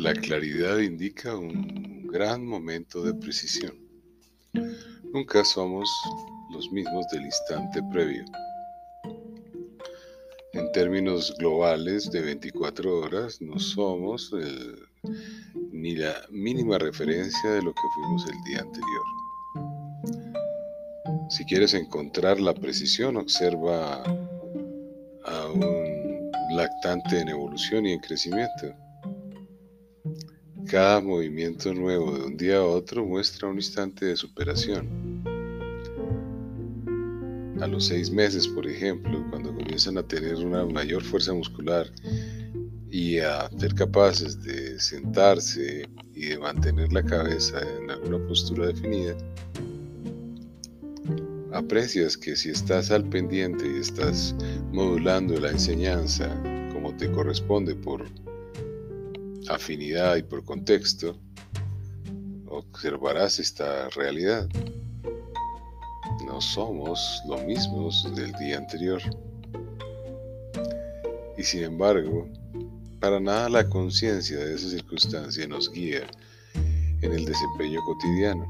La claridad indica un gran momento de precisión. Nunca somos los mismos del instante previo. En términos globales de 24 horas, no somos ni la mínima referencia de lo que fuimos el día anterior. Si quieres encontrar la precisión, observa a un lactante en evolución y en crecimiento. Cada movimiento nuevo de un día a otro muestra un instante de superación. A los seis meses, por ejemplo, cuando comienzan a tener una mayor fuerza muscular y a ser capaces de sentarse y de mantener la cabeza en alguna postura definida, aprecias que si estás al pendiente y estás modulando la enseñanza como te corresponde por afinidad y por contexto, observarás esta realidad. No somos lo mismos del día anterior. Y sin embargo, para nada la conciencia de esa circunstancia nos guía en el desempeño cotidiano.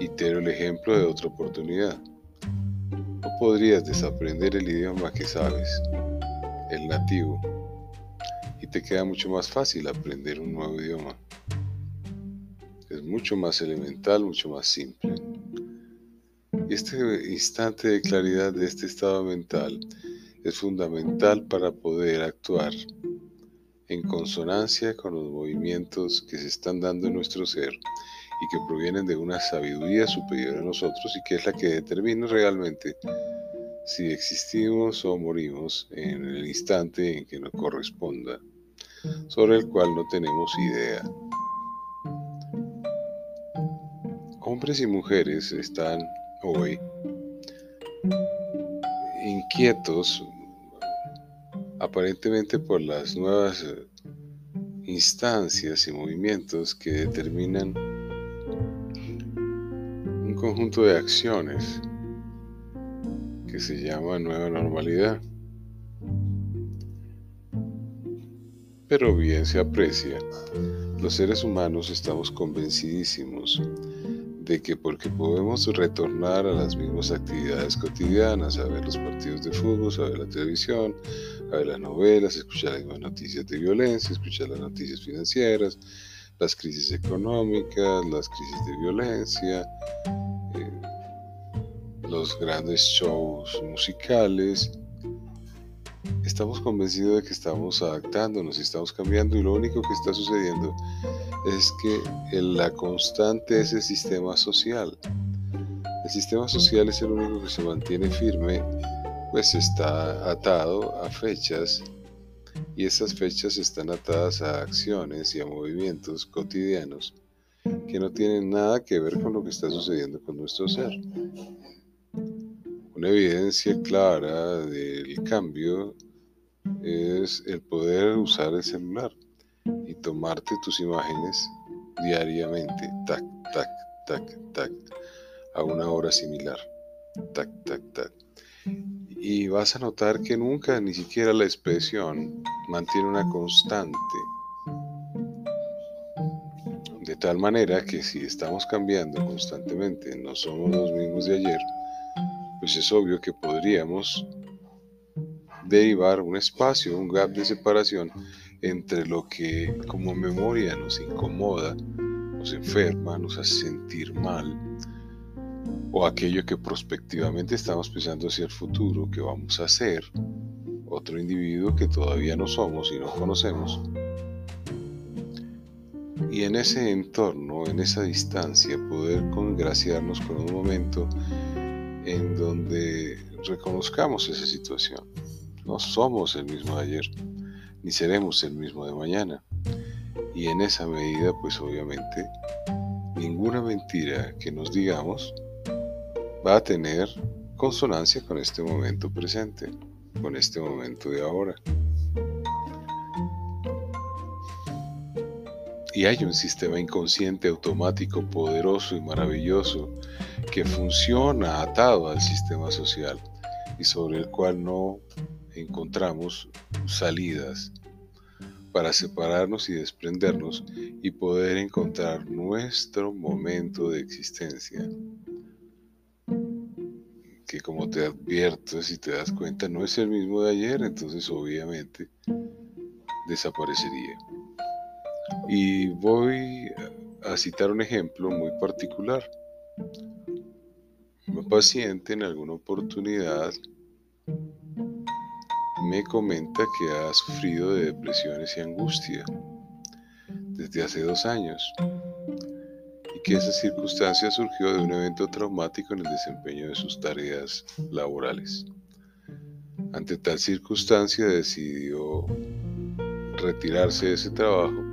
Y el ejemplo de otra oportunidad. No podrías desaprender el idioma que sabes, el nativo, queda mucho más fácil aprender un nuevo idioma. Es mucho más elemental, mucho más simple. Este instante de claridad de este estado mental es fundamental para poder actuar en consonancia con los movimientos que se están dando en nuestro ser y que provienen de una sabiduría superior a nosotros y que es la que determina realmente si existimos o morimos en el instante en que nos corresponda, sobre el cual no tenemos idea. Hombres y mujeres están hoy inquietos aparentemente por las nuevas instancias y movimientos que determinan un conjunto de acciones que se llama nueva normalidad. Pero bien se aprecia, los seres humanos estamos convencidísimos de que porque podemos retornar a las mismas actividades cotidianas, a ver los partidos de fútbol, a ver la televisión, a ver las novelas, escuchar las noticias de violencia, escuchar las noticias financieras, las crisis económicas, las crisis de violencia, eh, los grandes shows musicales. Estamos convencidos de que estamos adaptándonos y estamos cambiando y lo único que está sucediendo es que la constante es el sistema social. El sistema social es el único que se mantiene firme, pues está atado a fechas y esas fechas están atadas a acciones y a movimientos cotidianos que no tienen nada que ver con lo que está sucediendo con nuestro ser. Una evidencia clara del cambio es el poder usar el celular y tomarte tus imágenes diariamente, tac, tac, tac, tac, a una hora similar, tac, tac, tac. Y vas a notar que nunca, ni siquiera la expresión, mantiene una constante. De tal manera que si estamos cambiando constantemente, no somos los mismos de ayer, pues es obvio que podríamos derivar un espacio, un gap de separación entre lo que como memoria nos incomoda, nos enferma, nos hace sentir mal, o aquello que prospectivamente estamos pensando hacia el futuro, que vamos a ser, otro individuo que todavía no somos y no conocemos. Y en ese entorno, en esa distancia, poder congraciarnos con un momento en donde reconozcamos esa situación. No somos el mismo de ayer ni seremos el mismo de mañana. Y en esa medida, pues obviamente, ninguna mentira que nos digamos va a tener consonancia con este momento presente, con este momento de ahora. Y hay un sistema inconsciente automático poderoso y maravilloso que funciona atado al sistema social y sobre el cual no encontramos salidas para separarnos y desprendernos y poder encontrar nuestro momento de existencia. Que como te advierto, si te das cuenta, no es el mismo de ayer, entonces obviamente desaparecería. Y voy a citar un ejemplo muy particular. Un paciente en alguna oportunidad me comenta que ha sufrido de depresiones y angustia desde hace dos años y que esa circunstancia surgió de un evento traumático en el desempeño de sus tareas laborales. Ante tal circunstancia decidió retirarse de ese trabajo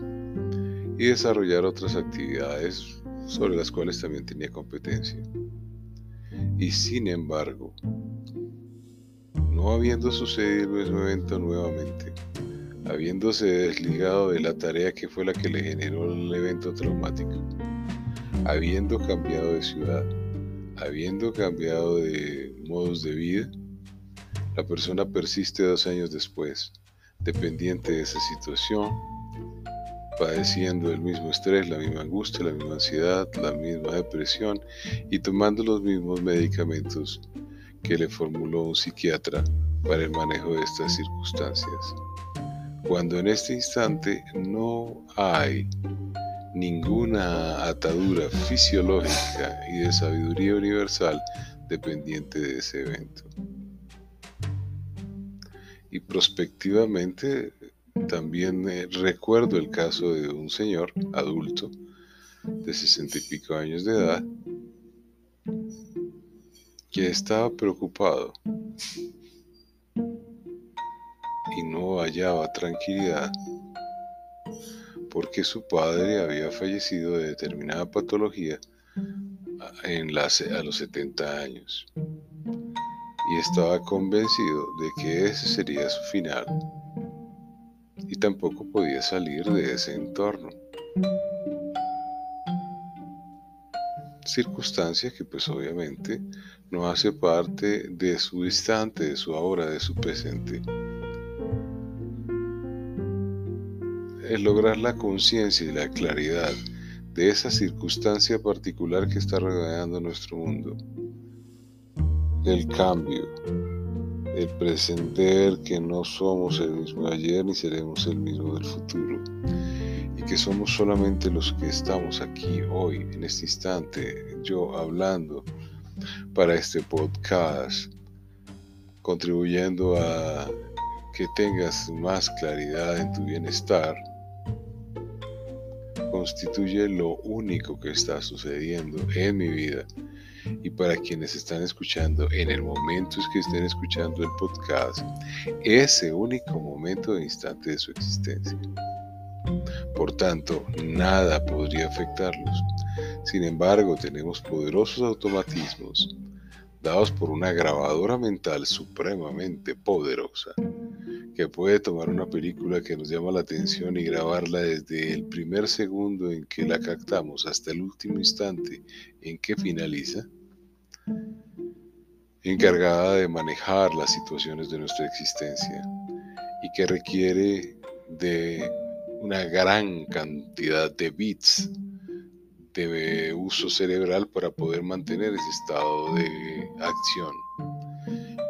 y desarrollar otras actividades sobre las cuales también tenía competencia. Y sin embargo, no habiendo sucedido el mismo evento nuevamente, habiéndose desligado de la tarea que fue la que le generó el evento traumático, habiendo cambiado de ciudad, habiendo cambiado de modos de vida, la persona persiste dos años después, dependiente de esa situación, padeciendo el mismo estrés, la misma angustia, la misma ansiedad, la misma depresión y tomando los mismos medicamentos que le formuló un psiquiatra para el manejo de estas circunstancias. Cuando en este instante no hay ninguna atadura fisiológica y de sabiduría universal dependiente de ese evento. Y prospectivamente también eh, recuerdo el caso de un señor adulto de sesenta y pico años de edad que estaba preocupado y no hallaba tranquilidad porque su padre había fallecido de determinada patología en a los 70 años y estaba convencido de que ese sería su final y tampoco podía salir de ese entorno. Circunstancia que pues obviamente no hace parte de su instante, de su ahora, de su presente. El lograr la conciencia y la claridad de esa circunstancia particular que está rodeando nuestro mundo. El cambio, el presenter que no somos el mismo de ayer ni seremos el mismo del futuro. Y que somos solamente los que estamos aquí hoy, en este instante, yo hablando para este podcast, contribuyendo a que tengas más claridad en tu bienestar, constituye lo único que está sucediendo en mi vida y para quienes están escuchando en el momento que estén escuchando el podcast, ese único momento de instante de su existencia. Por tanto, nada podría afectarlos. Sin embargo, tenemos poderosos automatismos dados por una grabadora mental supremamente poderosa que puede tomar una película que nos llama la atención y grabarla desde el primer segundo en que la captamos hasta el último instante en que finaliza, encargada de manejar las situaciones de nuestra existencia y que requiere de una gran cantidad de bits de uso cerebral para poder mantener ese estado de acción.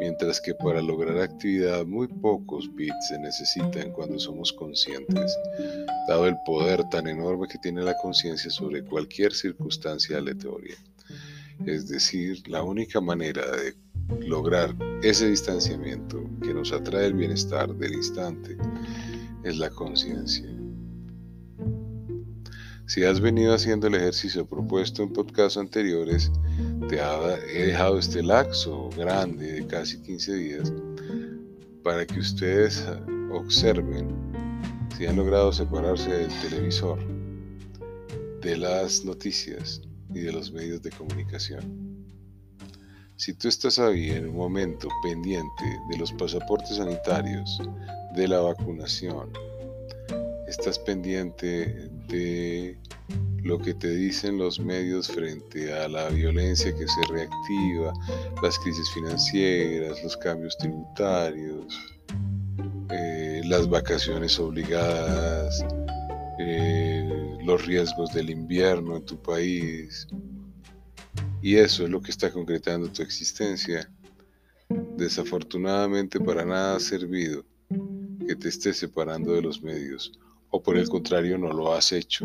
Mientras que para lograr actividad muy pocos bits se necesitan cuando somos conscientes, dado el poder tan enorme que tiene la conciencia sobre cualquier circunstancia aleatoria. Es decir, la única manera de lograr ese distanciamiento que nos atrae el bienestar del instante es la conciencia. Si has venido haciendo el ejercicio propuesto en podcasts anteriores, te he dejado este laxo grande de casi 15 días para que ustedes observen si han logrado separarse del televisor, de las noticias y de los medios de comunicación. Si tú estás ahí en un momento pendiente de los pasaportes sanitarios, de la vacunación, estás pendiente de lo que te dicen los medios frente a la violencia que se reactiva, las crisis financieras, los cambios tributarios, eh, las vacaciones obligadas, los riesgos del invierno en tu país. Y eso es lo que está concretando tu existencia. Desafortunadamente para nada ha servido que te estés separando de los medios, o por el contrario no lo has hecho.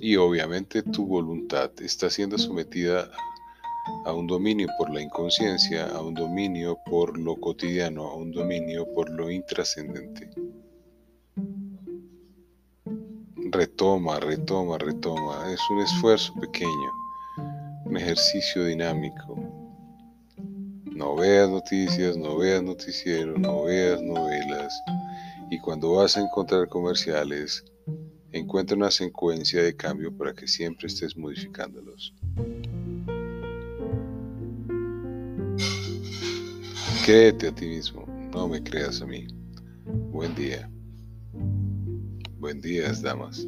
Y obviamente tu voluntad está siendo sometida a un dominio por la inconsciencia, a un dominio por lo cotidiano, a un dominio por lo intrascendente. Retoma, retoma, retoma. Es un esfuerzo pequeño, un ejercicio dinámico. No veas noticias, no veas noticieros, no veas novelas. Y cuando vas a encontrar comerciales, encuentra una secuencia de cambio para que siempre estés modificándolos. Créete a ti mismo, no me creas a mí. Buen día. Buen día, damas.